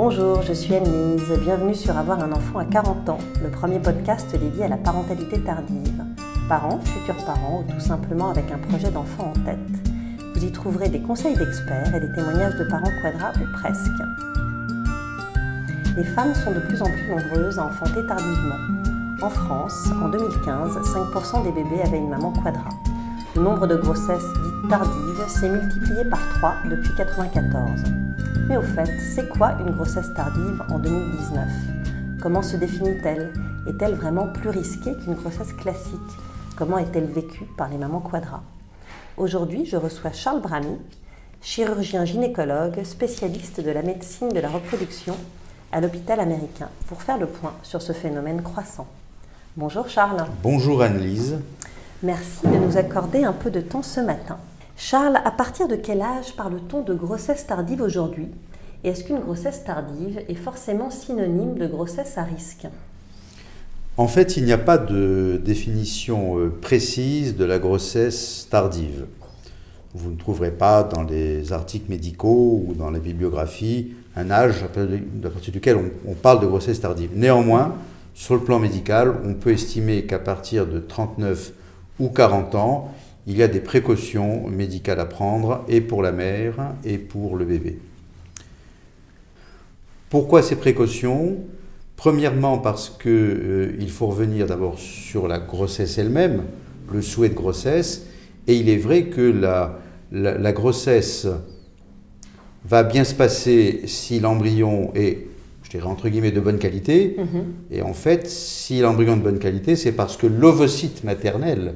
Bonjour, je suis Anne-Lise. Bienvenue sur Avoir un enfant à 40 ans, le premier podcast dédié à la parentalité tardive. Parents, futurs parents ou tout simplement avec un projet d'enfant en tête. Vous y trouverez des conseils d'experts et des témoignages de parents quadras ou presque. Les femmes sont de plus en plus nombreuses à enfanter tardivement. En France, en 2015, 5% des bébés avaient une maman quadra. Le nombre de grossesses dites tardives s'est multiplié par 3 depuis 1994. Mais au fait, c'est quoi une grossesse tardive en 2019 Comment se définit-elle? Est-elle vraiment plus risquée qu'une grossesse classique? Comment est-elle vécue par les mamans quadras? Aujourd'hui, je reçois Charles Bramy, chirurgien gynécologue, spécialiste de la médecine de la reproduction à l'hôpital américain, pour faire le point sur ce phénomène croissant. Bonjour Charles. Bonjour Anne-Lise. Merci de nous accorder un peu de temps ce matin. Charles, à partir de quel âge parle-t-on de grossesse tardive aujourd'hui? Et est-ce qu'une grossesse tardive est forcément synonyme de grossesse à risque? En fait, il n'y a pas de définition euh, précise de la grossesse tardive. Vous ne trouverez pas dans les articles médicaux ou dans les bibliographies un âge à partir duquel on, parle de grossesse tardive. Néanmoins, sur le plan médical, on peut estimer qu'à partir de 39 ou 40 ans, il y a des précautions médicales à prendre et pour la mère et pour le bébé. Pourquoi ces précautions? Premièrement parce qu'il euh, faut revenir d'abord sur la grossesse elle-même, le souhait de grossesse, et il est vrai que la, la, grossesse va bien se passer si l'embryon est, je dirais entre guillemets, de bonne qualité. Mhm. Et en fait, si l'embryon est de bonne qualité, c'est parce que l'ovocyte maternel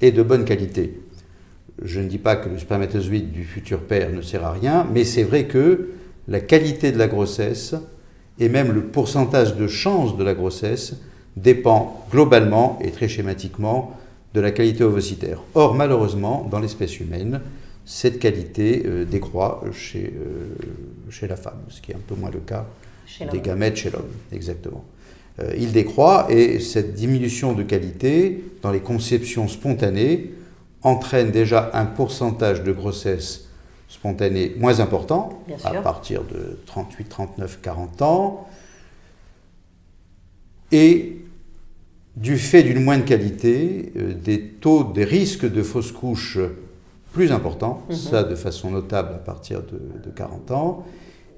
est de bonne qualité. Je ne dis pas que le spermatozoïde du futur père ne sert à rien, mais c'est vrai que la qualité de la grossesse et même le pourcentage de chance de la grossesse dépend globalement et très schématiquement de la qualité ovocytaire. Or, malheureusement, dans l'espèce humaine, cette qualité euh, décroît chez, euh, chez la femme, ce qui est un peu moins le cas des gamètes chez l'homme. Exactement. Euh, il décroît et cette diminution de qualité dans les conceptions spontanées entraîne déjà un pourcentage de grossesse spontanée moins important, à partir de 38, 39, 40 ans, et du fait d'une moindre qualité, euh, des taux, des risques de fausses couches plus importants, mhm. ça de façon notable à partir de, 40 ans,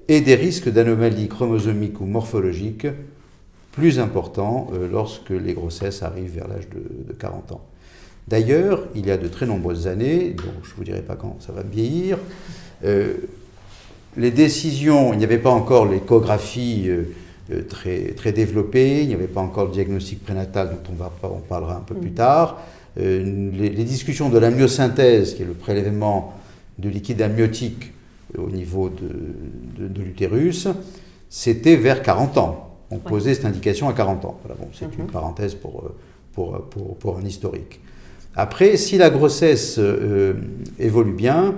et des risques d'anomalies chromosomiques ou morphologiques plus importants euh, lorsque les grossesses arrivent vers l'âge de, 40 ans. D'ailleurs, il y a de très nombreuses années, donc je ne vous dirai pas quand ça va vieillir, euh, les décisions, il n'y avait pas encore l'échographie euh, très, très développée, il n'y avait pas encore le diagnostic prénatal dont on, va, on parlera un peu plus mm. tard. les, discussions de la myosynthèse, qui est le prélèvement de liquide amniotique au niveau de, de l'utérus, c'était vers 40 ans on posait cette indication à 40 ans. bon, c'est une mhm. parenthèse pour, pour, pour, un historique. Après, si la grossesse euh, évolue bien,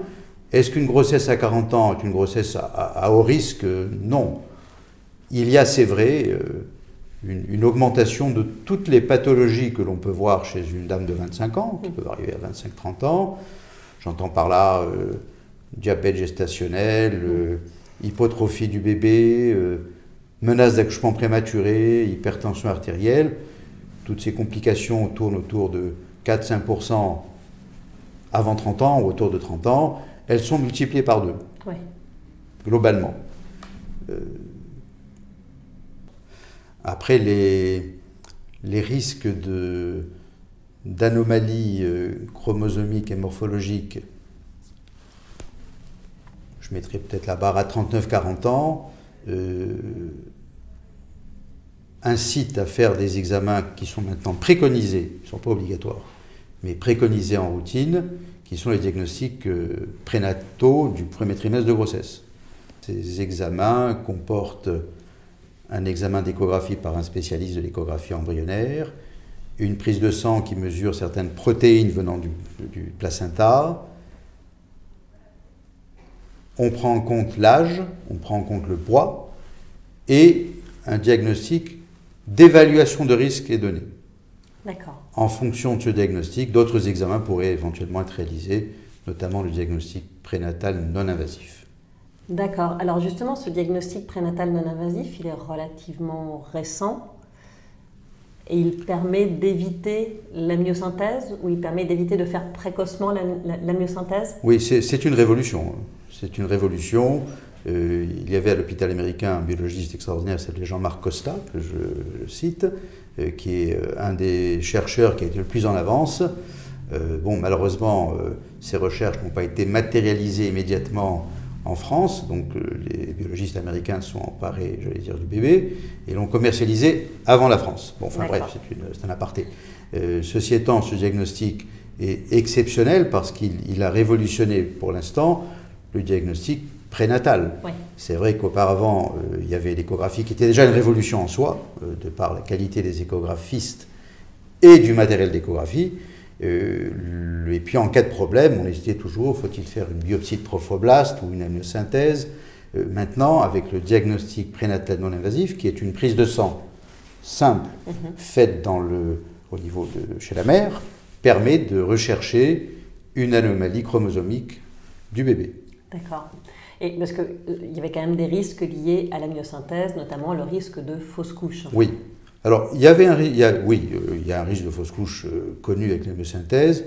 est-ce qu'une grossesse à 40 ans est une grossesse à, haut risque? Non. Il y a, c'est vrai, euh, une, augmentation de toutes les pathologies que l'on peut voir chez une dame de 25 ans, qui mhm. peuvent arriver à 25-30 ans. J'entends par là euh, diabète gestationnel, hypotrophie du bébé, menace d'accouchement prématuré, hypertension artérielle, toutes ces complications tournent autour de 4-5% avant 30 ans ou autour de 30 ans, elles sont multipliées par deux, globalement. Euh, après, les, les risques d'anomalies euh, chromosomiques et morphologiques, je mettrai peut-être la barre à 39-40 ans, incite à faire des examens qui sont maintenant préconisés, ne sont pas obligatoires, mais préconisés en routine, qui sont les diagnostics euh, prénataux du premier trimestre de grossesse. Ces examens comportent un examen d'échographie par un spécialiste de l'échographie embryonnaire, une prise de sang qui mesure certaines protéines venant du, du placenta. On prend en compte l'âge, on prend en compte le poids et un diagnostic d'évaluation de risque est donné. D'accord. En fonction de ce diagnostic, d'autres examens pourraient éventuellement être réalisés, notamment le diagnostic prénatal non invasif. D'accord. Alors justement, ce diagnostic prénatal non invasif, il est relativement récent et il permet d'éviter la myosynthèse ou il permet d'éviter de faire précocement la, myosynthèse Oui, c'est une révolution. C'est une révolution. Euh, il y avait à l'hôpital américain un biologiste extraordinaire, c'est Jean-Marc Costa, que je, cite, euh, qui est euh, un des chercheurs qui a été le plus en avance. bon, malheureusement, ces recherches n'ont pas été matérialisées immédiatement en France, donc les biologistes américains sont emparés, j'allais dire, du bébé, et l'ont commercialisé avant la France. Bon, enfin bref, c'est un aparté. Ceci étant, ce diagnostic est exceptionnel parce qu'il a révolutionné pour l'instant le diagnostic prénatal. C'est vrai qu'auparavant, euh, il y avait l'échographie qui était déjà une révolution en soi, de par la qualité des échographistes et du matériel d'échographie. Euh, et puis en cas de problème, on hésitait toujours, faut-il faire une biopsie de trophoblaste ou une amniosynthèse? Euh, Maintenant, avec le diagnostic prénatal non invasif, qui est une prise de sang simple, mhm. faite dans le, au niveau de chez la mère, permet de rechercher une anomalie chromosomique du bébé. D'accord. Et parce qu'il euh, y avait quand même des risques liés à la myosynthèse, notamment le risque de fausse couche. Oui, alors, il y avait un, il y a, euh, y a un risque de fausse couche euh, connu avec l'hémosynthèse,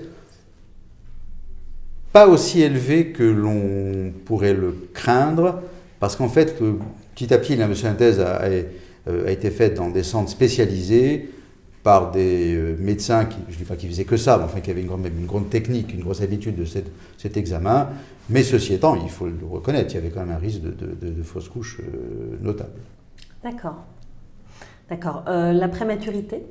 pas aussi élevé que l'on pourrait le craindre, parce qu'en fait, petit à petit, l'hémosynthèse a, a, été faite dans des centres spécialisés par des médecins, qui, je ne dis pas qu'ils faisaient que ça, mais enfin qui avaient une grande, technique, une grosse habitude de cet examen. Mais ceci étant, il faut le reconnaître, il y avait quand même un risque de, fausse couche notable. D'accord. D'accord. Euh, la prématurité?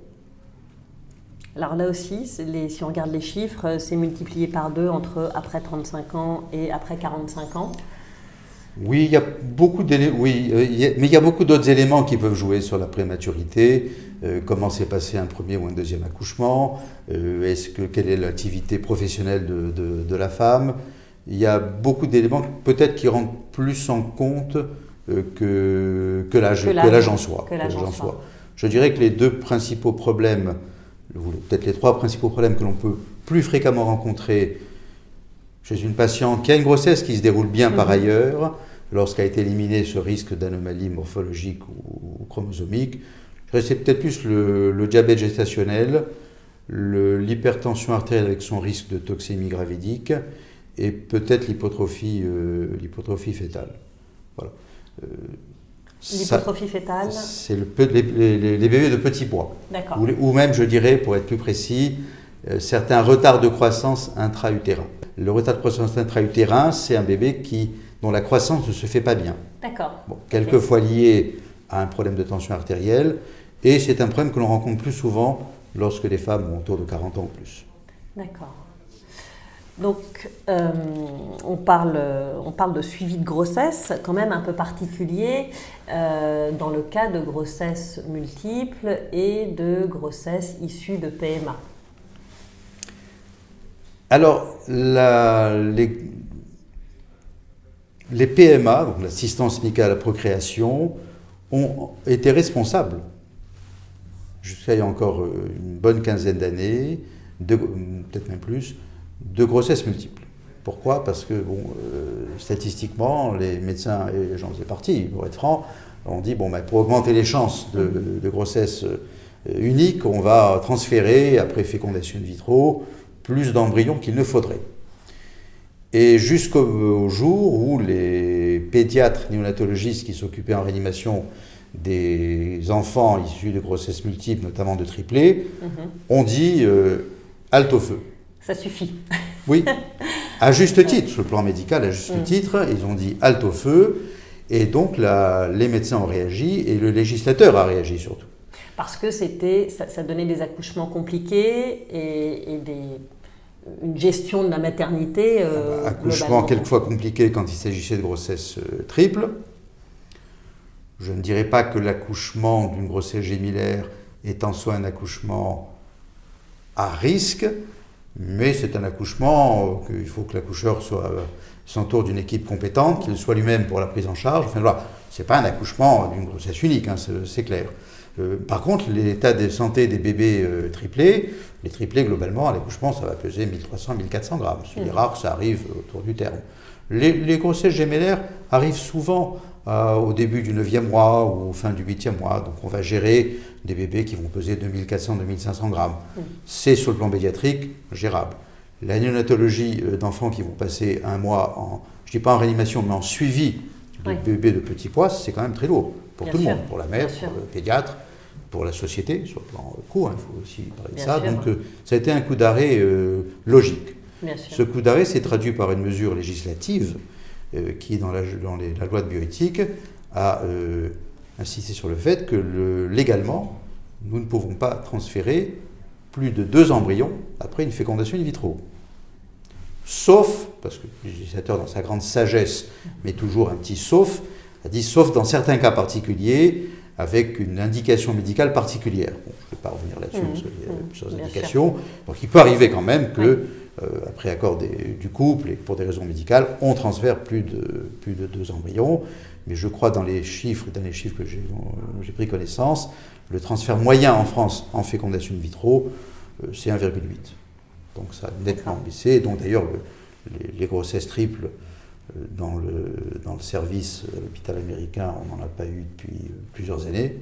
Alors là aussi, si on regarde les chiffres, euh, c'est multiplié par deux entre après 35 ans et après 45 ans. Oui, il y a beaucoup oui, euh, mais il y a beaucoup d'autres éléments qui peuvent jouer sur la prématurité. comment s'est passé un premier ou un deuxième accouchement? Est-ce que quelle est l'activité professionnelle de, la femme? Il y a beaucoup d'éléments peut-être qui rentrent plus en compte que, que l'âge en soi. Je dirais que les deux principaux problèmes, peut-être les trois principaux problèmes que l'on peut plus fréquemment rencontrer chez une patiente qui a une grossesse qui se déroule bien par mhm. ailleurs, lorsqu'a été éliminé ce risque d'anomalie morphologique ou, chromosomique, c'est peut-être plus le, diabète gestationnel, l'hypertension artérielle avec son risque de toxémie gravidique et peut-être l'hypotrophie euh, fétale. Voilà. Euh, L'hypotrophie fétale C'est le, les, les, bébés de petits bois. Ou, ou, même, je dirais, pour être plus précis, euh, certains retards de croissance intra-utérin. Le retard de croissance intra-utérin, c'est un bébé qui, dont la croissance ne se fait pas bien. D'accord. Bon, quelquefois lié à un problème de tension artérielle, et c'est un problème que l'on rencontre plus souvent lorsque les femmes ont autour de 40 ans ou plus. D'accord. Donc, euh, on, parle, on parle de suivi de grossesse, quand même un peu particulier, euh, dans le cas de grossesse multiples et de grossesse issue de PMA. Alors, les, les, PMA, donc l'assistance médicale à la procréation, ont été responsables, jusqu'à il y a encore une bonne quinzaine d'années, peut-être même plus, de grossesses multiples. Pourquoi? Parce que, bon, euh, statistiquement, les médecins, et j'en faisais partie, pour être franc, on dit, bon, ben, pour augmenter les chances de, grossesse euh, unique, on va transférer, après fécondation in vitro, plus d'embryons qu'il ne faudrait. Et jusqu'au jour où les pédiatres néonatologistes qui s'occupaient en réanimation des enfants issus de grossesses multiples, notamment de triplés, mhm. ont dit euh, halte au feu ça suffit. Oui, à juste titre, sur le plan médical, à juste mm. titre, ils ont dit halte au feu, et donc les médecins ont réagi, et le législateur a réagi surtout. Parce que c'était, ça, donnait des accouchements compliqués et, une gestion de la maternité. Euh, ah bah, accouchement quelquefois compliqué quand il s'agissait de grossesse euh, triple. Je ne dirais pas que l'accouchement d'une grossesse gémillaire est en soi un accouchement à risque, mais c'est un accouchement qu'il faut que l'accoucheur soit s'entoure d'une équipe compétente, qu'il soit lui-même pour la prise en charge. Enfin voilà, c'est pas un accouchement d'une grossesse unique, hein, c'est clair. Euh, par contre, l'état de santé des bébés euh, triplés, les triplés, globalement, à l'accouchement, ça va peser 1300-1400 grammes. Sur les rares, ça arrive autour du terme. Les, les grossesses gémellaires arrivent souvent euh, au début du 9e mois ou au fin du 8e mois. Donc on va gérer des bébés qui vont peser 2400-2500 grammes. C'est sur le plan pédiatrique gérable. La néonatologie d'enfants qui vont passer un mois en, je dis pas en réanimation, mais en suivi de bébés de petits poids, c'est quand même très lourd pour tout le monde, pour la mère, pour le pédiatre, pour la société, sur le plan coût, il faut aussi parler de ça. Donc euh, ça a été un coup d'arrêt euh, logique. Ce coup d'arrêt s'est traduit par une mesure législative euh, qui, dans, la, dans la, loi de bioéthique, a insisté sur le fait que le, légalement, nous ne pouvons pas transférer plus de deux embryons après une fécondation in vitro. Sauf, parce que le législateur, dans sa grande sagesse, met toujours un petit sauf, a dit sauf dans certains cas particuliers, avec une indication médicale particulière. je ne vais pas revenir là-dessus, mmh, parce qu'il y a mmh, plusieurs indications. Donc il peut arriver quand même que, après accord du couple et pour des raisons médicales, on transfère plus de, plus de deux embryons. Mais je crois dans les chiffres, dans les chiffres que j'ai pris connaissance, le transfert moyen en France en fécondation in vitro, euh, c'est 1,8. Donc ça a nettement baissé. Donc d'ailleurs, les, grossesses triples euh, dans le, dans le service à l'hôpital américain, on n'en a pas eu depuis euh, plusieurs années.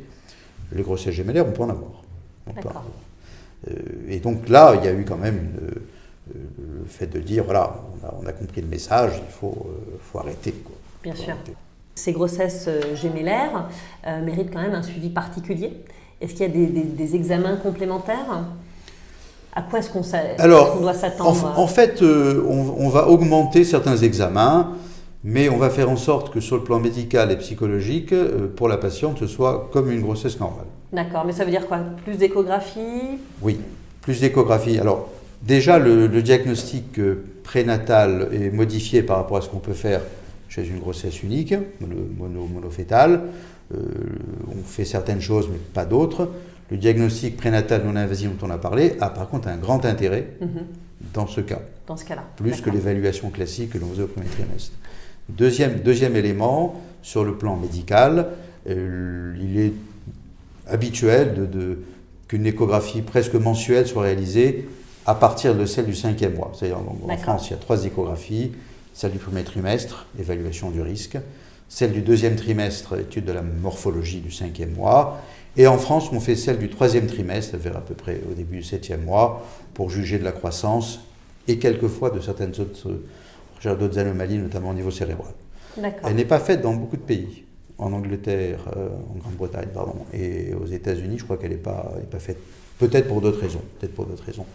Les grossesses gémellaires, on peut en avoir. Euh, et donc là, il y a eu quand même le fait de dire, voilà, on a, compris le message, il faut, faut arrêter. Bien sûr. Ces grossesses gémellaires méritent quand même un suivi particulier. Est-ce qu'il y a des, des examens complémentaires? À quoi est-ce qu'on doit s'attendre? en, fait, euh, on, va augmenter certains examens, mais on va faire en sorte que sur le plan médical et psychologique, euh, pour la patiente, ce soit comme une grossesse normale. D'accord, mais ça veut dire quoi? Plus d'échographie? Oui, plus d'échographie. Alors, déjà, le, diagnostic euh, prénatal est modifié par rapport à ce qu'on peut faire chez une grossesse unique, mono, monofétale. on fait certaines choses, mais pas d'autres. Le diagnostic prénatal non invasif dont on a parlé a par contre un grand intérêt mhm. dans ce cas. Dans ce cas-là. Plus que l'évaluation classique que l'on faisait au premier trimestre. Deuxième, deuxième élément, sur le plan médical, euh, il est habituel de, qu'une échographie presque mensuelle soit réalisée à partir de celle du cinquième mois. C'est-à-dire en France, il y a trois échographies. Celle du premier trimestre, évaluation du risque. Celle du deuxième trimestre, étude de la morphologie du cinquième mois. Et en France, on fait celle du troisième trimestre, vers à peu près au début du septième mois, pour juger de la croissance et quelquefois de certaines autres, d'autres anomalies, notamment au niveau cérébral. Elle n'est pas faite dans beaucoup de pays. En Angleterre, euh, en Grande-Bretagne, pardon, et aux États-Unis, je crois qu'elle n'est pas, pas faite. Peut-être pour d'autres raisons. Peut-être pour d'autres raisons.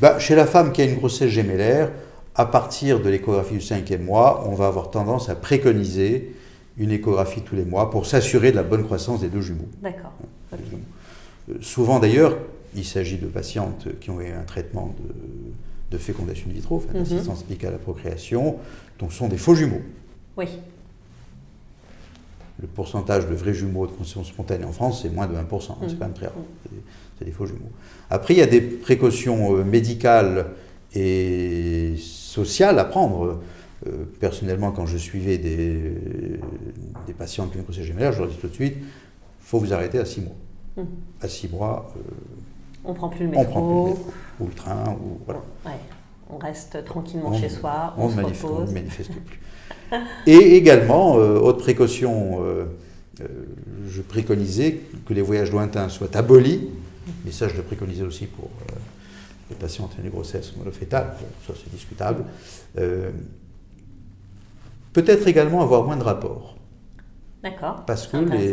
Bah, chez la femme qui a une grossesse gémellaire, à partir de l'échographie du cinquième mois, on va avoir tendance à préconiser une échographie tous les mois pour s'assurer de la bonne croissance des deux jumeaux. D'accord. Euh, souvent d'ailleurs, il s'agit de patientes qui ont eu un traitement de, fécondation in vitro, enfin, d'assistance mhm. médicale à la procréation, donc sont des faux jumeaux. Oui. Le pourcentage de vrais jumeaux de conception spontanée en France, c'est moins de 1%, hein, c'est quand même très rare. C'est des, faux jumeaux. Après, il y a des précautions euh, médicales et sociales à prendre. Euh, personnellement, quand je suivais des, des patients qui ont une grossesse gémellaire, je leur dis tout de suite, il faut vous arrêter à 6 mois. Mmh. À 6 mois, euh, on prend plus le métro. prend plus le métro, ou le train, ou voilà. On reste tranquillement chez soi, on, se repose. On ne manifeste plus. Et également, euh, autre précaution, je préconisais que les voyages lointains soient abolis, mais ça je le préconisais aussi pour les patients en une grossesse monofétale, bon, ça c'est discutable. Peut-être également avoir moins de rapports. D'accord. Parce que les,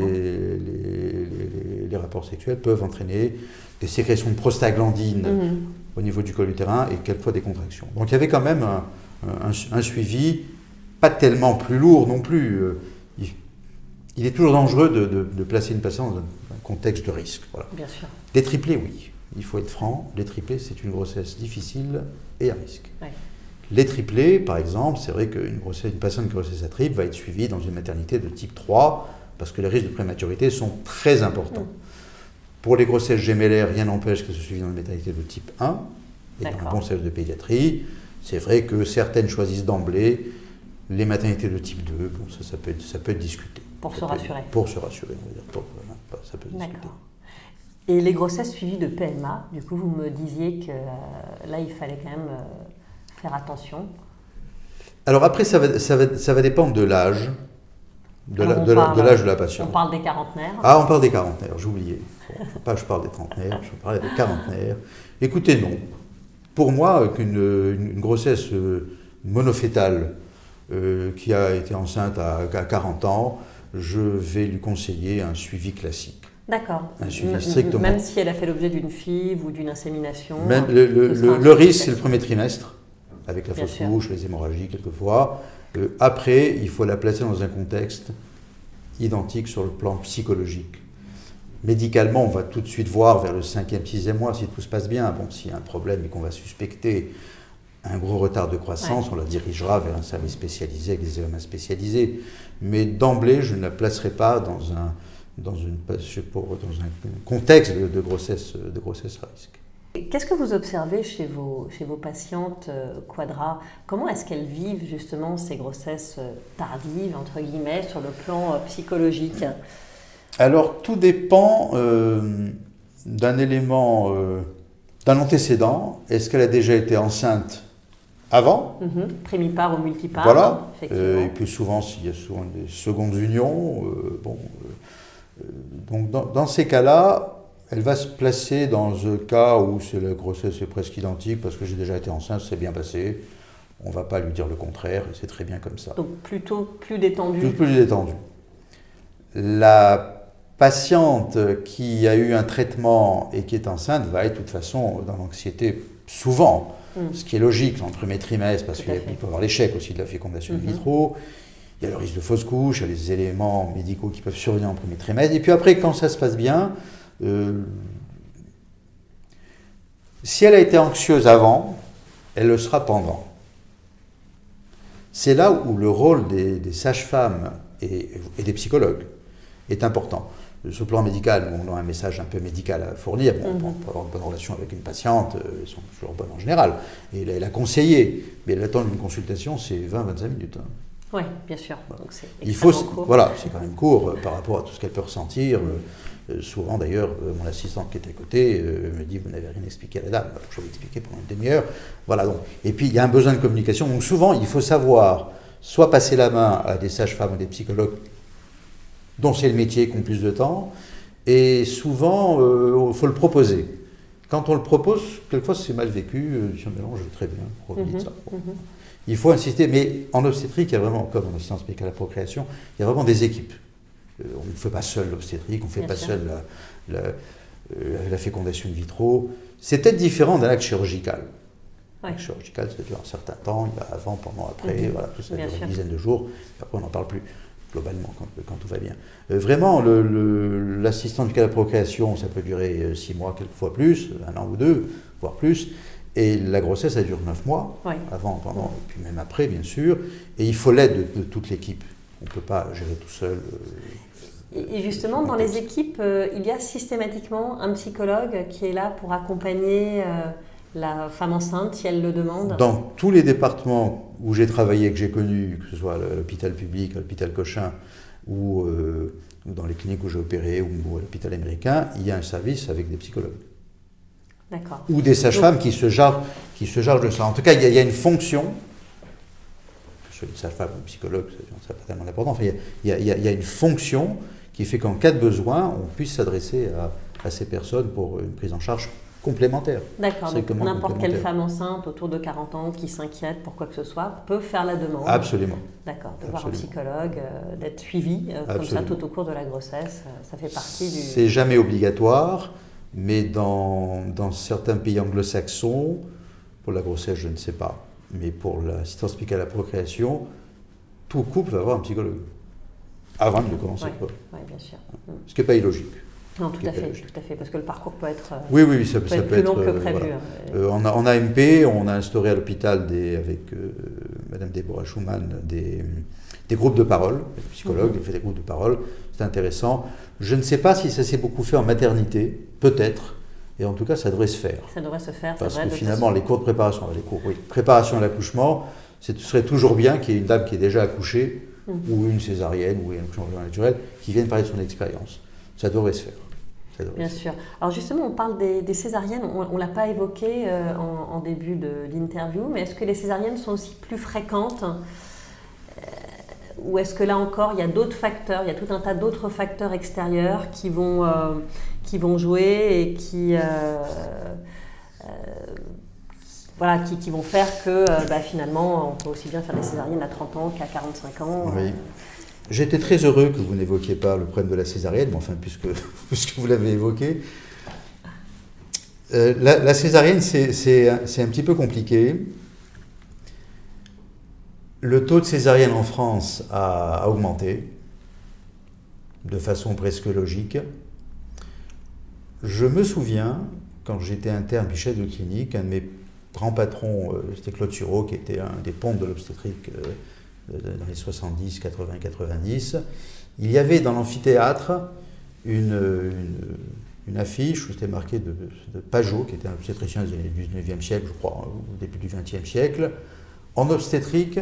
les, rapports sexuels peuvent entraîner des sécrétions de prostaglandine mhm. au niveau du col utérin et quelquefois des contractions. Donc il y avait quand même un, suivi, pas tellement plus lourd non plus. Euh, il, est toujours dangereux de, placer une patiente dans un contexte de risque. Voilà. Bien sûr. Les triplés, oui. Il faut être franc. Les triplés, c'est une grossesse difficile et à risque. Les triplés, par exemple, c'est vrai qu'une une personne qui grossesse à triple va être suivie dans une maternité de type 3 parce que les risques de prématurité sont très importants. Pour les grossesses gémellaires, rien n'empêche que ce soit suivi dans une maternité de type 1 et dans un bon service de pédiatrie. C'est vrai que certaines choisissent d'emblée les maternités de type 2. Bon, ça, ça, peut, être, ça peut être discuté. Pour se rassurer. pour se rassurer, on va dire. ça peut se discuter. Et les grossesses suivies de PMA, du coup, vous me disiez que euh, là, il fallait quand même euh, faire attention. Alors après, ça va, ça va, ça va dépendre de l'âge, de on la- parle- l'âge de la On patiente. parle des quarantenaires. Ah, on parle des quarantenaires, j'oubliais. Bon, pas je parle des trentenaires, je parlais des quarantenaires. Écoutez, non. Pour moi, qu'une une, grossesse euh, monofétale euh, qui a été enceinte à, à 40 ans, je vais lui conseiller un suivi classique. D'accord. Un suivi strictement. Même si elle a fait l'objet d'une FIV ou d'une insémination. Même le, risque, c'est le premier trimestre, avec la fausse couche, les hémorragies quelquefois. Euh, après, il faut la placer dans un contexte identique sur le plan psychologique. Médicalement, on va tout de suite voir vers le cinquième, sixième mois si tout se passe bien. Bon, s'il y a un problème et qu'on va suspecter un gros retard de croissance, on la dirigera vers un service spécialisé avec des examens spécialisés. Mais d'emblée, je ne la placerai pas dans un, dans une, pour- dans un contexte de, de grossesse, de grossesse à risque. Qu'est-ce que vous observez chez vos, chez vos patientes euh, Quadra? Comment est-ce qu'elles vivent justement ces grossesses euh, tardives, entre guillemets, sur le plan euh, psychologique? Alors, tout dépend euh, d'un élément, d'un antécédent. Est-ce qu'elle a déjà été enceinte? Avant Mhm. Primipare ou multipare Voilà. Euh, et puis souvent, s'il y a souvent des secondes unions, euh, bon, euh, euh, donc dans, dans ces cas-là, elle va se placer dans un cas où c'est la grossesse est presque identique parce que j'ai déjà été enceinte, c'est bien passé. On ne va pas lui dire le contraire, c'est très bien comme ça. Donc plutôt plus détendu. Plus, plus détendu. La patiente qui a eu un traitement et qui est enceinte va être de toute façon dans l'anxiété souvent, Mm. ce qui est logique dans le premier trimestre parce qu'il peut y avoir l'échec aussi de la fécondation in Mhm. vitro. Il y a le risque de fausse couche, il y a les éléments médicaux qui peuvent survenir en premier trimestre. Et puis après, quand ça se passe bien, euh, si elle a été anxieuse avant, elle le sera pendant. C'est là où le rôle des, des sages-femmes et, et des psychologues est important. Sur le plan médical, on a un message un peu médical à fournir. Bon, On peut avoir une bonne relation avec une patiente, euh, elles sont toujours bonnes en général. Et elle a conseillé, mais l'attente d'une consultation, c'est 20-25 minutes. hein. Oui, bien sûr. Donc c'est Il faut, court. voilà, c'est quand même court euh, par rapport à tout ce qu'elle peut ressentir. Euh, euh, souvent d'ailleurs, euh, mon assistante qui est à côté euh, me dit Vous n'avez rien expliqué à la dame. Alors, je vais expliquer pendant une demi-heure. Voilà, donc. Et puis il y a un besoin de communication. Donc souvent, il faut savoir soit passer la main à des sages-femmes ou des psychologues dont c'est le métier, qui ont plus de temps, et souvent, il faut le proposer. Quand on le propose, quelquefois c'est mal vécu, euh, je dis, Mais non, je vais très bien, Mhm, ça mhm. Il faut insister, mais en obstétrique, il y a vraiment, comme en assistance médicale à la procréation, il y a vraiment des équipes. Euh, on ne fait pas seul l'obstétrique, on ne fait Bien pas sûr. seul la, la- euh, la fécondation in vitro. C'est peut-être différent d'un acte chirurgical. Ouais. L'acte chirurgical, ça dure un certain temps, il y a avant, pendant, après, Mhm. voilà, tout ça dure une dizaine de jours, et après on n'en parle plus, globalement, quand, quand tout va bien. Euh, vraiment, l'assistance médicale à la procréation, ça peut durer euh, six mois, quelquefois plus, un an ou deux, voire plus, et la grossesse, ça dure neuf mois Ouais. avant, pendant, et puis même après, bien sûr. Et il faut l'aide de, de toute l'équipe. On ne peut pas gérer tout seul. euh, Et justement, dans les équipes, euh, il y a systématiquement un psychologue qui est là pour accompagner euh, la femme enceinte si elle le demande? Dans tous les départements où j'ai travaillé, que j'ai connu, que ce soit à l'hôpital public, à l'hôpital Cochin, ou euh, dans les cliniques où j'ai opéré, ou, ou à l'hôpital américain, il y a un service avec des psychologues. D'accord. Ou des sages-femmes qui se chargent, qui se chargent de ça. En tout cas, il y a, il y a une fonction, que ce soit une sage-femme ou un psychologue, ça n'a pas tellement d'importance, enfin, il, y a, il y a- il y a une fonction qui fait qu'en cas de besoin, on puisse s'adresser à, à ces personnes pour une prise en charge complémentaire. D'accord. Donc n'importe quelle femme enceinte autour de 40 ans qui s'inquiète pour quoi que ce soit peut faire la demande. Absolument. D'accord. De voir un psychologue, euh, d'être suivi euh, comme ça tout au cours de la grossesse. euh, ça fait partie du. C'est jamais obligatoire, mais dans, dans certains pays anglo-saxons, pour la grossesse, je ne sais pas, mais pour l'assistance médicale à la procréation, tout couple va avoir un psychologue avant de commencer. Ouais. Oui, bien sûr. Ce qui n'est pas illogique. Non, tout à fait, logique. tout à fait, parce que le parcours peut être, Oui, oui, oui, ça, peut ça être peut plus être. long que euh, prévu. voilà. hein. Euh, en, en AMP, on a instauré à l'hôpital avec euh, Madame Deborah Schumann des, des groupes de parole, des psychologues, Mhm. fait des groupes de parole, c'est intéressant. Je ne sais pas si ça s'est beaucoup fait en maternité, peut-être, et en tout cas ça devrait se faire. Ça devrait se faire, Parce vrai. que finalement, les cours de préparation, les cours, oui, préparation à l'accouchement, ce serait toujours bien qu'il y ait une dame qui est déjà accouchée, Mhm. ou une césarienne, ou un accouchement naturel, qui vienne parler de son expérience. Ça devrait se faire. Bien sûr. Alors justement, on parle des, césariennes, on ne l'a pas évoqué euh, en, début de l'interview, mais est-ce que les césariennes sont aussi plus fréquentes euh, Ou est-ce que là encore, il y a d'autres facteurs, il y a tout un tas d'autres facteurs extérieurs qui vont, euh, qui vont jouer et qui, voilà, qui, qui, vont faire que bah, finalement, on peut aussi bien faire des césariennes à 30 ans qu'à 45 ans Oui. J'étais très heureux que vous n'évoquiez pas le problème de la césarienne, mais enfin, puisque, vous l'avez évoqué. Euh, la, césarienne, c'est un petit peu compliqué. Le taux de césarienne en France a, augmenté de façon presque logique. Je me souviens, quand j'étais interne puis chef de clinique, un de mes grands patrons, euh, c'était Claude Sureau, qui était un des pontes de l'obstétrique euh, dans les 70, 80, 90, il y avait dans l'amphithéâtre une, une, affiche où c'était marqué de, de, Pajot, qui était un obstétricien du 19e siècle, je crois, au début du 20e siècle. En obstétrique,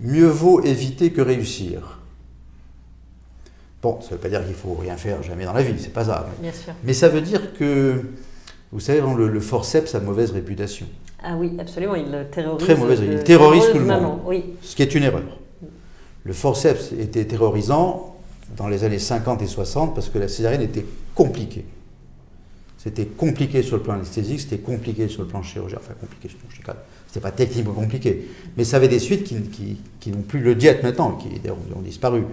mieux vaut éviter que réussir. Bon, ça ne veut pas dire qu'il faut rien faire jamais dans la vie, c'est pas ça. Bien sûr. Mais ça veut dire que, vous savez, le, le forceps a mauvaise réputation. Ah oui, absolument, il terrorise. Très mauvaise, il terrorise tout le monde. Oui. Ce qui est une erreur. Le forceps était terrorisant dans les années 50 et 60 parce que la césarienne était compliquée. C'était compliqué sur le plan anesthésique, c'était compliqué sur le plan chirurgical, enfin compliqué sur le plan chirurgical. C'était pas techniquement compliqué, mais ça avait des suites qui, qui, n'ont plus le diète maintenant, qui ont, disparu.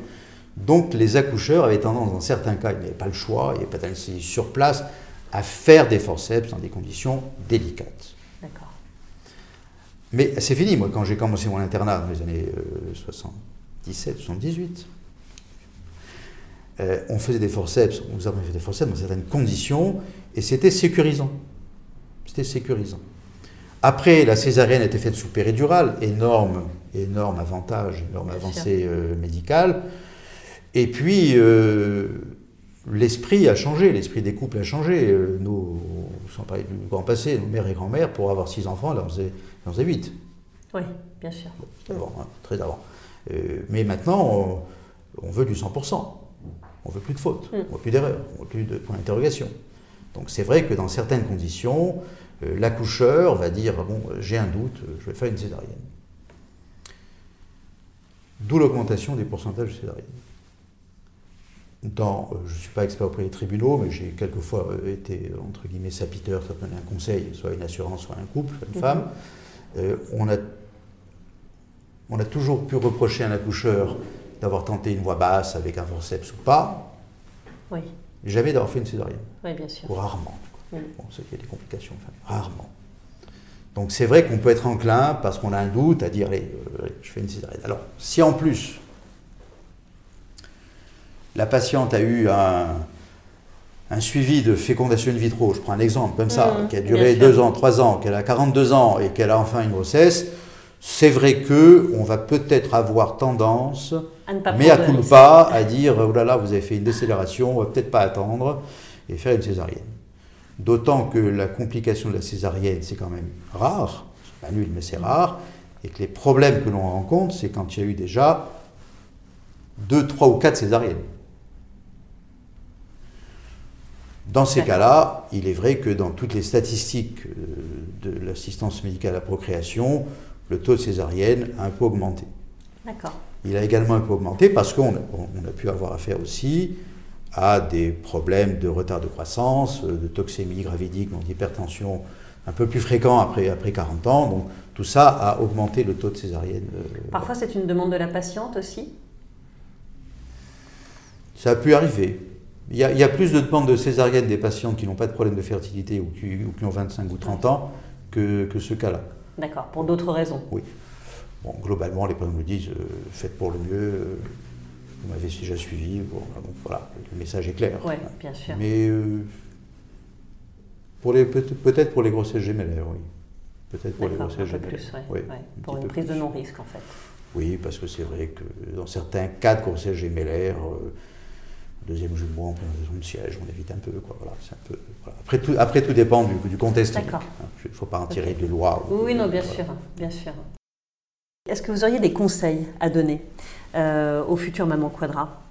Donc les accoucheurs avaient tendance, dans certains cas, ils n'avaient pas le choix, il n'y avait pas d'anesthésie sur place, à faire des forceps dans des conditions délicates. Mais c'est fini, moi, quand j'ai commencé mon internat dans les années 77, euh, 78. Euh, on faisait des forceps, on nous avons fait des forceps dans certaines conditions, et c'était sécurisant. C'était sécurisant. Après, la césarienne a été faite sous péridurale, énorme, énorme avantage, énorme avancée euh, médicale. Et puis, l'esprit a changé, l'esprit des couples a changé. Nous, sans parler du grand passé, nos mères et grand-mères, pour avoir six enfants, en faisaient faisait 8. Oui, bien sûr. Avant, hein, très avant. Euh, mais maintenant, on, veut du 100%. On veut plus de fautes, mm. on veut plus d'erreurs, on veut plus de points d'interrogation. Donc c'est vrai que dans certaines conditions, euh, l'accoucheur va dire bon, j'ai un doute, je vais faire une césarienne. D'où l'augmentation des pourcentages de césarienne. Dans, euh, je ne suis pas expert auprès des tribunaux, mais j'ai quelquefois été, entre guillemets, sapiteur, ça donner un conseil, soit une assurance, soit un couple, soit une mm-hmm. femme. Euh, on, a, on a toujours pu reprocher à un accoucheur d'avoir tenté une voix basse avec un forceps ou pas. Oui. Jamais d'avoir fait une césarienne. Oui, bien sûr. Ou rarement. Bon, c'est qu'il y a des complications, enfin, rarement. Donc c'est vrai qu'on peut être enclin, parce qu'on a un doute, à dire allez, euh, je fais une césarienne. Alors, si en plus la patiente a eu un, un suivi de fécondation in vitro, je prends un exemple comme ça, mmh, qui a duré deux ans, trois ans, qu'elle a 42 ans et qu'elle a enfin une grossesse, c'est vrai que on va peut-être avoir tendance, mais à pas, à dire oh là là, vous avez fait une décélération, on va peut-être pas attendre et faire une césarienne. D'autant que la complication de la césarienne, c'est quand même rare, c'est pas nul, mais c'est rare, et que les problèmes que l'on rencontre, c'est quand il y a eu déjà deux, trois ou quatre césariennes. Dans ces cas-là, il est vrai que dans toutes les statistiques euh, de l'assistance médicale à la procréation, le taux de césarienne a un peu augmenté. D'accord. Il a également un peu augmenté parce qu'on a, pu avoir affaire aussi à des problèmes de retard de croissance, euh, de toxémie gravidique, d'hypertension un peu plus fréquents après, après 40 ans. Donc tout ça a augmenté le taux de césarienne. Euh, Parfois c'est une demande de la patiente aussi? Ça a pu arriver. Il y, a, plus de demandes de césarienne des patients qui n'ont pas de problème de fertilité ou qui, ont 25 ou 30 ans que, ce cas-là. D'accord, pour d'autres raisons. Oui. Bon, globalement, les patients me disent euh, faites pour le mieux, euh, vous m'avez déjà suivi. Bon, voilà, le message est clair. Oui, bien sûr. Mais euh, pour les, peut-être pour les grossesses gémellaires, oui. Peut-être pour les grossesses gémellaires. oui, pour une prise de non-risque, en fait. Oui, parce que c'est vrai que dans certains cas de grossesse gémellaire, deuxième jumeau en présentation de siège, on évite un peu. Quoi, voilà, un peu Après, tout, après, tout dépend du, du contexte. Hein, il ne faut pas en tirer des lois. oui, non, bien sûr, bien sûr. Est-ce que vous auriez des conseils à donner euh, aux futures mamans quadra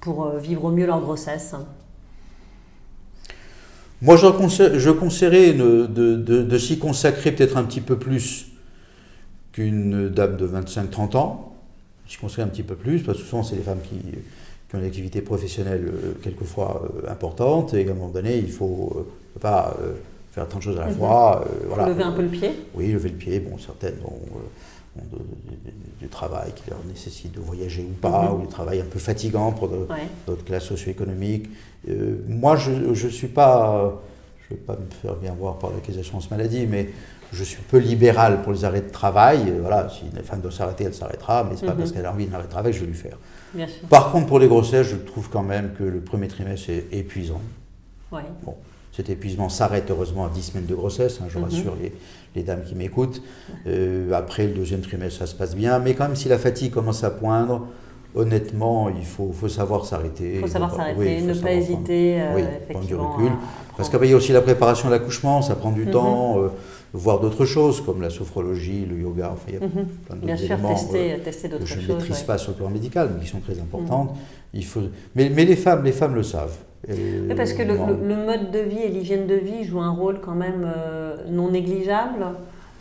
pour euh, vivre au mieux leur grossesse? Moi, je, conseille, je conseillerais de, de, de, s'y consacrer peut-être un petit peu plus qu'une dame de 25-30 ans. S'y consacrer un petit peu plus, parce que souvent, c'est des femmes qui, qui ont une activité professionnelle euh, quelquefois euh, importante, et à un moment donné, il ne faut pas faire tant de choses à la mhm. fois. voilà. Lever un peu le pied Oui, lever le pied. Bon, certaines ont, du travail qui leur nécessite de voyager ou pas, mhm. ou du travail un peu fatigant pour d'autres classes socio-économiques. Euh, moi, je ne suis pas, je ne vais pas me faire bien voir par la caisse d'assurance maladie, mais je suis peu libéral pour les arrêts de travail. Voilà, si une femme doit s'arrêter, elle s'arrêtera, mais ce n'est pas mhm. parce qu'elle a envie d'un arrêt de travail que je vais lui faire. Par contre, pour les grossesses, je trouve quand même que le premier trimestre est épuisant. Bon, cet épuisement s'arrête heureusement à 10 semaines de grossesse, hein, je mhm. rassure les, les, dames qui m'écoutent. Euh, après le deuxième trimestre, ça se passe bien, mais quand même si la fatigue commence à poindre, honnêtement, il faut, faut savoir s'arrêter. Il faut savoir s'arrêter, ne pas hésiter. Euh, oui, prendre du recul. Parce qu'il y a aussi la préparation à l'accouchement, ça prend du mhm. temps. Euh, voir d'autres choses comme la sophrologie, le yoga, enfin, il y a mhm. plein d'autres éléments tester, tester que je ne maîtrise pas sur le plan médical, mais qui sont très importantes. Il faut... mais, mais les femmes, les femmes le savent parce que le, mode de vie et l'hygiène de vie jouent un rôle quand même euh, non négligeable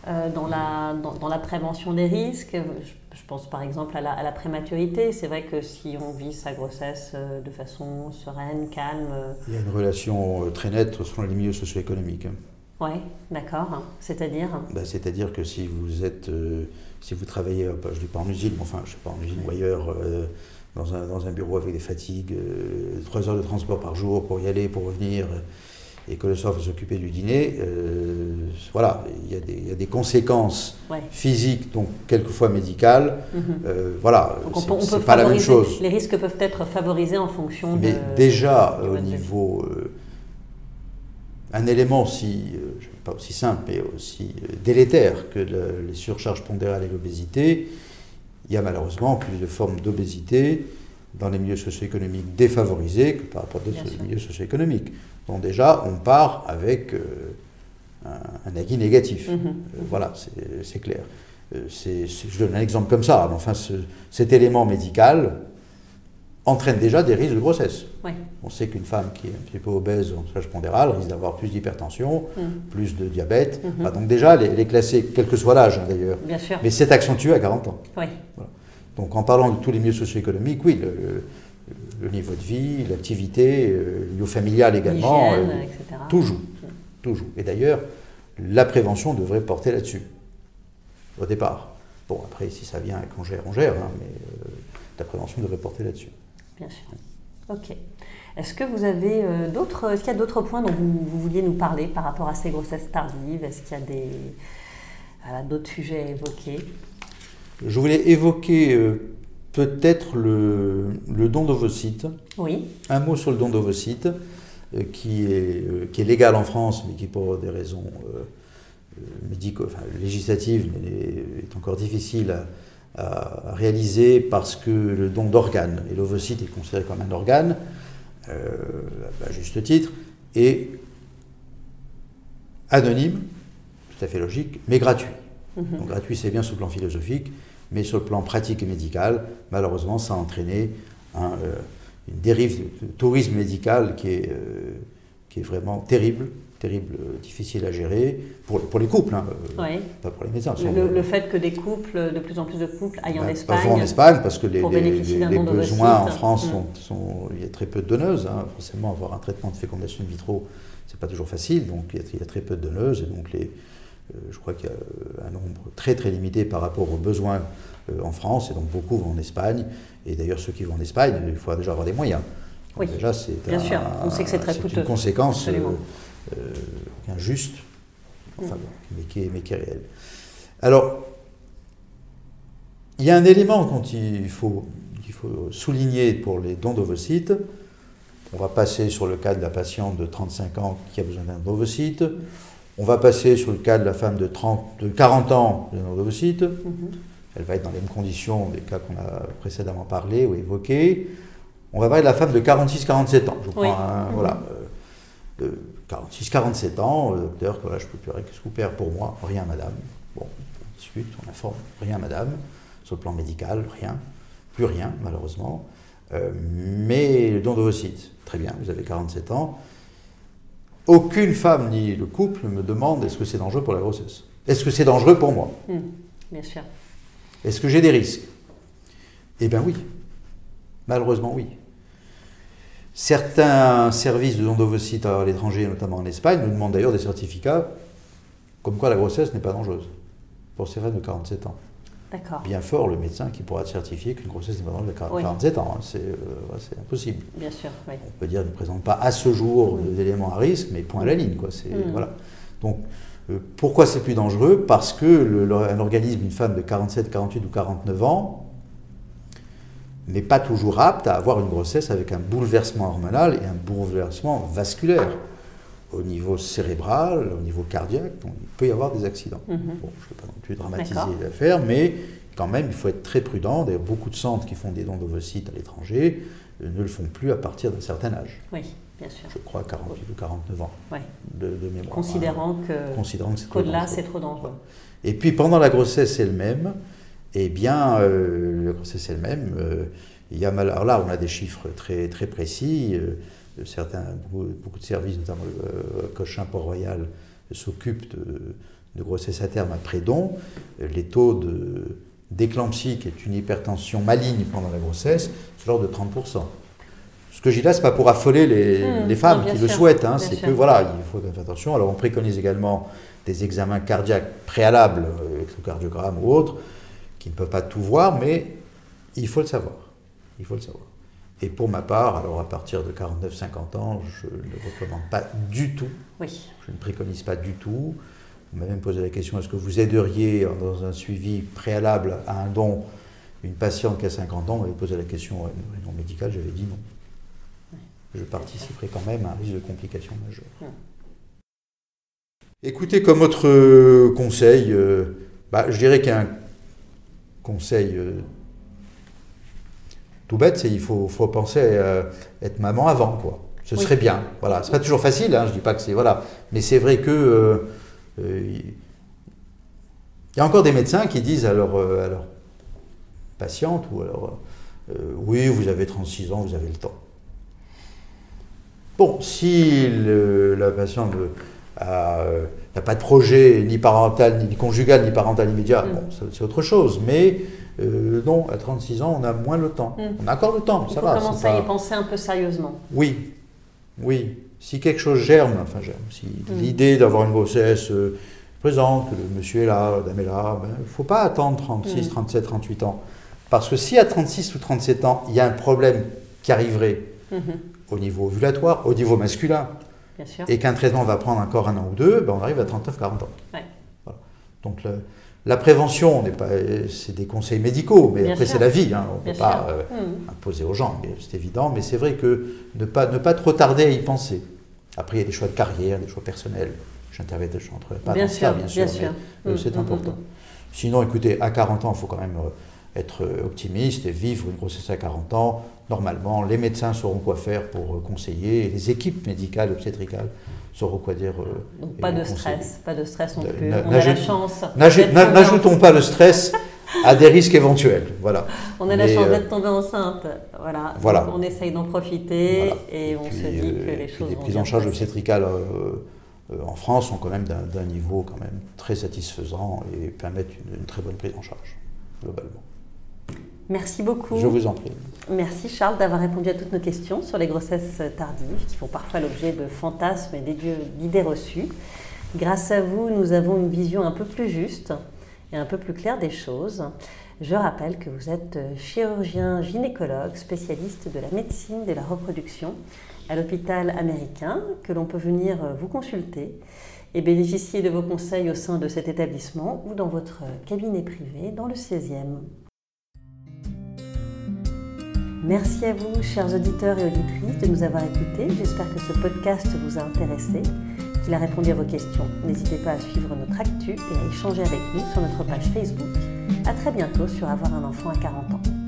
euh, dans, la, dans, la prévention des risques. Je, pense par exemple à la, à la prématurité. C'est vrai que si on vit sa grossesse euh, de façon sereine, calme. Il y a une relation très nette selon les milieux socio-économiques. Oui, d'accord. C'est-à-dire ben, C'est-à-dire que si vous êtes, si vous travaillez, je ne dis pas en usine, mais enfin, je ne sais pas en usine ou ailleurs, dans un, dans un, bureau avec des fatigues, euh, trois heures de transport par jour pour y aller, pour revenir, et que le soir faut s'occuper du dîner, euh, voilà, il y, y, a des conséquences physiques, donc quelquefois médicales. Mhm. Euh, voilà, c'est pas la même chose. Les risques peuvent être favorisés en fonction Mais déjà, au niveau. Un élément aussi, pas aussi simple, mais aussi délétère que les surcharges pondérales et l'obésité, il y a malheureusement plus de formes d'obésité dans les milieux socio-économiques défavorisés que par rapport à d'autres milieux socio-économiques. Donc déjà, on part avec euh, un, avis négatif. Mhm. Euh, voilà, c'est clair. Euh, je donne un exemple comme ça. Enfin, cet élément médical entraîne déjà des risques de grossesse. On sait qu'une femme qui est un petit peu obèse en charge pondérale risque d'avoir plus d'hypertension, mhm. plus de diabète. Mhm. donc déjà, elle est, classée, quel que soit l'âge hein, d'ailleurs. Mais c'est accentué à 40 ans. Donc en parlant de tous les milieux socio-économiques, oui, le, niveau de vie, l'activité, euh, le niveau familial également, euh, tout joue. Tout joue. Et d'ailleurs, la prévention devrait porter là-dessus, au départ. Bon, après, si ça vient avec on gère, on gère, hein, mais euh, la prévention devrait porter là-dessus. Bien sûr. Ok. Est-ce que vous avez d'autres, est-ce qu'il y a d'autres points dont vous, vouliez nous parler par rapport à ces grossesses tardives? Est-ce qu'il y a des, d'autres sujets à évoquer? Je voulais évoquer euh, peut-être le, don d'ovocytes. Oui. Un mot sur le don d'ovocytes, euh, qui, est, euh, qui est légal en France, mais qui pour des raisons enfin, législatives est encore difficile à, réaliser parce que le don d'organes, et l'ovocyte est considéré comme un organe, à juste titre, est anonyme, tout à fait logique, mais gratuit. Mhm. Donc gratuit, c'est bien sur le plan philosophique, mais sur le plan pratique et médical, malheureusement, ça a entraîné euh, une dérive de tourisme médical qui est, euh, qui est vraiment terrible, terrible, euh, difficile à gérer, pour, pour les couples, hein, pas pour les médecins. Le, fait que des couples, de plus en plus de couples aillent en bah, Espagne. Pas en Espagne, parce que les, les, besoins en France, mm. sont, il y a très peu de donneuses. Hein. Forcément, avoir un traitement de fécondation in vitro, c'est pas toujours facile, donc il y, a, il y a très peu de donneuses, et donc les euh, je crois qu'il y a euh, un nombre très très limité par rapport aux besoins euh, en France, et donc beaucoup vont en Espagne. Et d'ailleurs, ceux qui vont en Espagne, il faut déjà avoir des moyens. oui, déjà, c'est bien sûr. On sait que c'est très coûteux. une conséquence injuste, enfin, mais, qui est, mais qui est réelle. Alors, il y a un élément qu'il faut, qu'il faut souligner pour les dons d'ovocytes. On va passer sur le cas de la patiente de 35 ans qui a besoin d'un ovocyte. On va passer sur le cas de la femme de, 30, de 40 ans de l'ovocyte. Mhm. Elle va être dans les mêmes conditions des cas qu'on a précédemment parlé ou évoqués. On va parler de la femme de 46-47 ans. Je prends un, voilà, 46-47 euh, ans, le docteur, voilà, je peux plus rien, qu'est-ce que vous perd pour moi? Rien, madame. Bon, on discute, on informe. Rien, madame. Sur le plan médical, rien. Plus rien, malheureusement. Euh, mais le don d'ovocytes, très bien, vous avez 47 ans aucune femme ni le couple me demande est-ce que c'est dangereux pour la grossesse? Est-ce que c'est dangereux pour moi? Hmm, bien sûr. Est-ce que j'ai des risques? Eh bien oui. Malheureusement oui. Certains services de don d'ovocytes à l'étranger, notamment en Espagne, nous demandent d'ailleurs des certificats comme quoi la grossesse n'est pas dangereuse pour ces femmes de 47 ans. D'accord. Bien fort le médecin qui pourra certifier qu'une grossesse n'est pas dangereuse à Oui. 47 ans. hein. C'est euh, c'est impossible. Bien sûr, oui. On peut dire ne présente pas à ce jour d'éléments à risque, mais point à la ligne. Quoi. C'est, Mm. voilà. Donc, euh, pourquoi c'est plus dangereux? Parce que le- le- un organisme, une femme de 47, 48 ou 49 ans, n'est pas toujours apte à avoir une grossesse avec un bouleversement hormonal et un bouleversement vasculaire. Au niveau cérébral, au niveau cardiaque, donc il peut y avoir des accidents. Mhm. Bon, je ne vais pas non plus dramatiser l'affaire, mais quand même, il faut être très prudent. D'ailleurs, beaucoup de centres qui font des dons d'ovocytes à l'étranger euh, ne le font plus à partir d'un certain âge. Oui, bien sûr. Je crois 48 ou 49 ans Ouais. de, de mémoire. Considérant hein, que considérant que c'est trop qu'au-delà, dangereux. c'est trop dangereux. Et puis pendant la grossesse elle-même, eh bien, euh, la grossesse elle-même, euh, il y a mal. Alors là, on a des chiffres très, très précis. euh, certains, beaucoup, beaucoup de services, notamment euh, Cochin Port-Royal, s'occupent de, de grossesse à terme après don. Les taux de d'éclampsie, qui est une hypertension maligne pendant la grossesse, c'est l'ordre de 30%. Ce que j'ai là, ce n'est pas pour affoler les, Mmh, les femmes qui le souhaitent, hein, c'est que voilà, il faut faire attention. Alors on préconise également des examens cardiaques préalables, électrocardiogramme ou autres, qui ne peuvent pas tout voir, mais il faut le savoir. Il faut le savoir. Et pour ma part, alors à partir de 49-50 ans, je ne recommande pas du tout, Oui. je ne préconise pas du tout. On m'a même posé la question est-ce que vous aideriez dans un suivi préalable à un don une patiente qui a 50 ans? On m'avait posé la question à une réunion médicale, j'avais dit non. Je participerai quand même à un risque de complications majeures. Écoutez, comme autre euh, conseil, euh, bah, je dirais qu'un conseil euh, tout bête, c'est il faut, faut penser à être maman avant, quoi. Ce Oui. serait bien. Voilà, c'est pas toujours facile. Hein, je dis pas que c'est voilà, mais c'est vrai que euh, euh, il y a encore des médecins qui disent à euh, leurs patientes ou alors oui, vous avez 36 ans, vous avez le temps. Bon, si le- la patiente euh, a, euh, n'a pas de projet ni parental, ni conjugal, ni parental immédiat, Mm. bon, c'est autre chose. Mais euh, non, à 36 ans, on a moins le temps. Mm. On a encore le temps, Il ça faut va. commencer à pas- y penser un peu sérieusement. Oui, oui. Si quelque chose germe, enfin germe, si Mm. l'idée d'avoir une grossesse euh, présente, que le monsieur est là, la dame est là, il ne faut pas attendre 36, Mm. 37, 38 ans. Parce que si à 36 ou 37 ans, il y a un problème qui arriverait Mhm. au niveau ovulatoire, au niveau masculin, Bien sûr. et qu'un traitement va prendre encore un an ou deux, ben on arrive à 39-40 ans. Ouais. Voilà. Donc le- la prévention, c'est des conseils médicaux, mais Bien après c'est la vie, hein, on ne Bien peut pas euh, Mhm. imposer aux gens, mais c'est évident. Mais c'est vrai que ne pas, ne pas trop tarder à y penser. Après, il y a des choix de carrière, des choix personnels. J'interviens, je n'entrerai pas Bien dans ça, sûr, bien sûr, bien sûr. mais euh, Mhm, c'est mhm, important. Sinon, écoutez, à 40 ans, il faut quand même euh, être optimiste et vivre une grossesse à 40 ans. Normalement, les médecins sauront quoi faire pour euh, conseiller, et les équipes médicales, obstétricales sauront quoi dire. euh, Donc pas de conseiller. stress, pas de stress non plus. On a la chance. N'ajoutons pas le stress à des risques éventuels. Voilà. On a la chance euh, d'être tombé enceinte. Voilà. Voilà. On essaye d'en profiter Voilà. et on Puis, se dit que les choses les prises en charge obstétricales euh, en France sont quand même d'un d'un niveau quand même très satisfaisant et permettent une, une très bonne prise en charge globalement. Merci beaucoup. Je vous en prie. Merci Charles d'avoir répondu à toutes nos questions sur les grossesses tardives qui font parfois l'objet de fantasmes et d'idées reçues. Grâce à vous, nous avons une vision un peu plus juste et un peu plus claire des choses. Je rappelle que vous êtes chirurgien gynécologue, spécialiste de la médecine de la reproduction à l'hôpital américain, que l'on peut venir vous consulter et bénéficier de vos conseils au sein de cet établissement ou dans votre cabinet privé dans le 16e. Merci à vous, chers auditeurs et auditrices, de nous avoir écoutés. J'espère que ce podcast vous a intéressé, qu'il a répondu à vos questions. N'hésitez pas à suivre notre actu et à échanger avec nous sur notre page Facebook. À très bientôt sur Avoir un enfant à 40 ans.